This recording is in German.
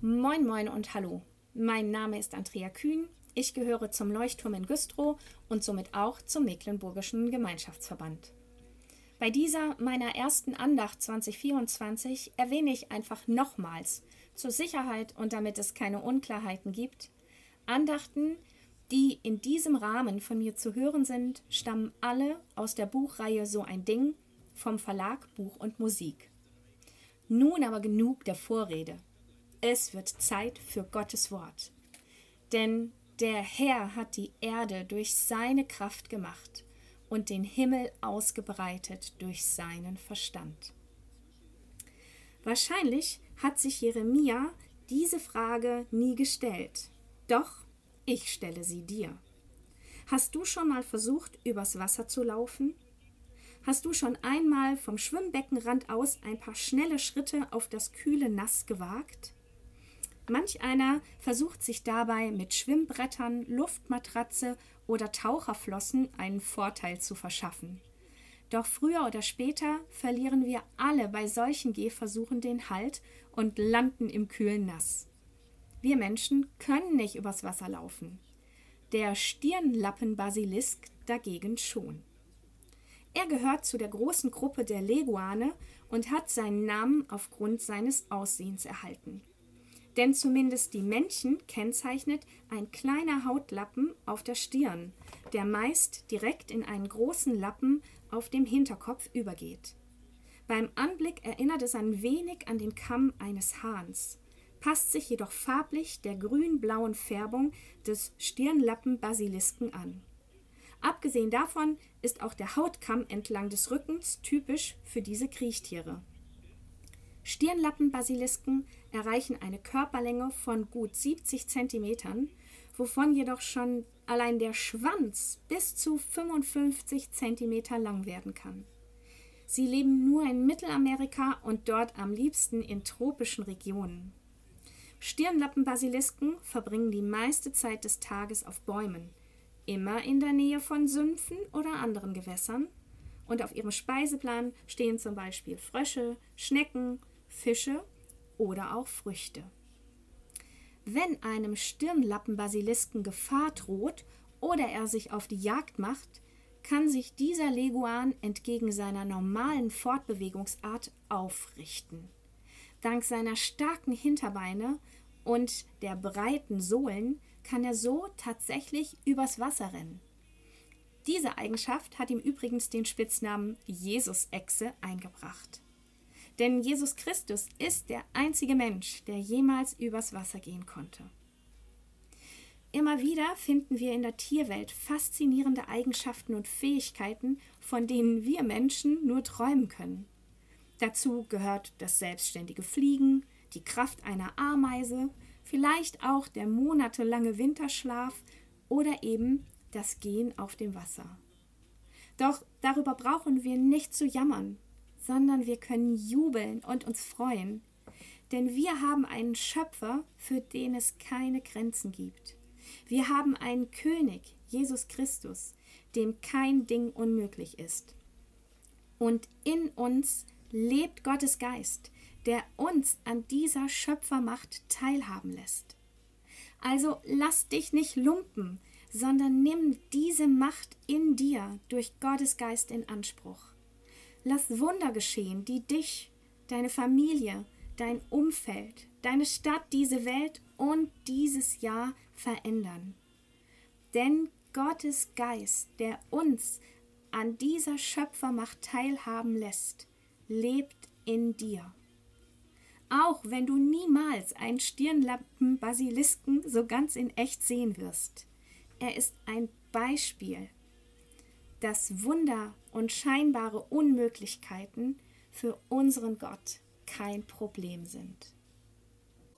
Moin, moin und hallo. Mein Name ist Andrea Kühn. Ich gehöre zum Leuchtturm in Güstrow und somit auch zum Mecklenburgischen Gemeinschaftsverband. Bei dieser meiner ersten Andacht 2024 erwähne ich einfach nochmals zur Sicherheit und damit es keine Unklarheiten gibt, Andachten, die in diesem Rahmen von mir zu hören sind, stammen alle aus der Buchreihe So ein Ding vom Verlag Buch und Musik. Nun aber genug der Vorrede. Es wird Zeit für Gottes Wort. Denn der Herr hat die Erde durch seine Kraft gemacht und den Himmel ausgebreitet durch seinen Verstand. Wahrscheinlich hat sich Jeremia diese Frage nie gestellt. Doch ich stelle sie dir. Hast du schon mal versucht, übers Wasser zu laufen? Hast du schon einmal vom Schwimmbeckenrand aus ein paar schnelle Schritte auf das kühle Nass gewagt? Manch einer versucht sich dabei mit Schwimmbrettern, Luftmatratze oder Taucherflossen einen Vorteil zu verschaffen. Doch früher oder später verlieren wir alle bei solchen Gehversuchen den Halt und landen im kühlen Nass. Wir Menschen können nicht übers Wasser laufen. Der Stirnlappenbasilisk dagegen schon. Er gehört zu der großen Gruppe der Leguane und hat seinen Namen aufgrund seines Aussehens erhalten denn zumindest die Männchen kennzeichnet ein kleiner Hautlappen auf der Stirn, der meist direkt in einen großen Lappen auf dem Hinterkopf übergeht. Beim Anblick erinnert es ein wenig an den Kamm eines Hahns, passt sich jedoch farblich der grün-blauen Färbung des Stirnlappen-Basilisken an. Abgesehen davon ist auch der Hautkamm entlang des Rückens typisch für diese Kriechtiere. Stirnlappenbasilisken erreichen eine Körperlänge von gut 70 cm, wovon jedoch schon allein der Schwanz bis zu 55 cm lang werden kann. Sie leben nur in Mittelamerika und dort am liebsten in tropischen Regionen. Stirnlappenbasilisken verbringen die meiste Zeit des Tages auf Bäumen, immer in der Nähe von Sümpfen oder anderen Gewässern, und auf ihrem Speiseplan stehen zum Beispiel Frösche, Schnecken, Fische oder auch Früchte. Wenn einem Stirnlappenbasilisken Gefahr droht oder er sich auf die Jagd macht, kann sich dieser Leguan entgegen seiner normalen Fortbewegungsart aufrichten. Dank seiner starken Hinterbeine und der breiten Sohlen kann er so tatsächlich übers Wasser rennen. Diese Eigenschaft hat ihm übrigens den Spitznamen Jesus-Echse eingebracht. Denn Jesus Christus ist der einzige Mensch, der jemals übers Wasser gehen konnte. Immer wieder finden wir in der Tierwelt faszinierende Eigenschaften und Fähigkeiten, von denen wir Menschen nur träumen können. Dazu gehört das selbstständige Fliegen, die Kraft einer Ameise, vielleicht auch der monatelange Winterschlaf oder eben das Gehen auf dem Wasser. Doch darüber brauchen wir nicht zu jammern, sondern wir können jubeln und uns freuen. Denn wir haben einen Schöpfer, für den es keine Grenzen gibt. Wir haben einen König, Jesus Christus, dem kein Ding unmöglich ist. Und in uns lebt Gottes Geist, der uns an dieser Schöpfermacht teilhaben lässt. Also lass dich nicht lumpen, sondern nimm diese Macht in dir durch Gottes Geist in Anspruch. Lass Wunder geschehen, die dich, deine Familie, dein Umfeld, deine Stadt, diese Welt und dieses Jahr verändern. Denn Gottes Geist, der uns an dieser Schöpfermacht teilhaben lässt, lebt in dir. Auch wenn du niemals einen Stirnlappen-Basilisken so ganz in echt sehen wirst. Er ist ein Beispiel dass Wunder und scheinbare Unmöglichkeiten für unseren Gott kein Problem sind.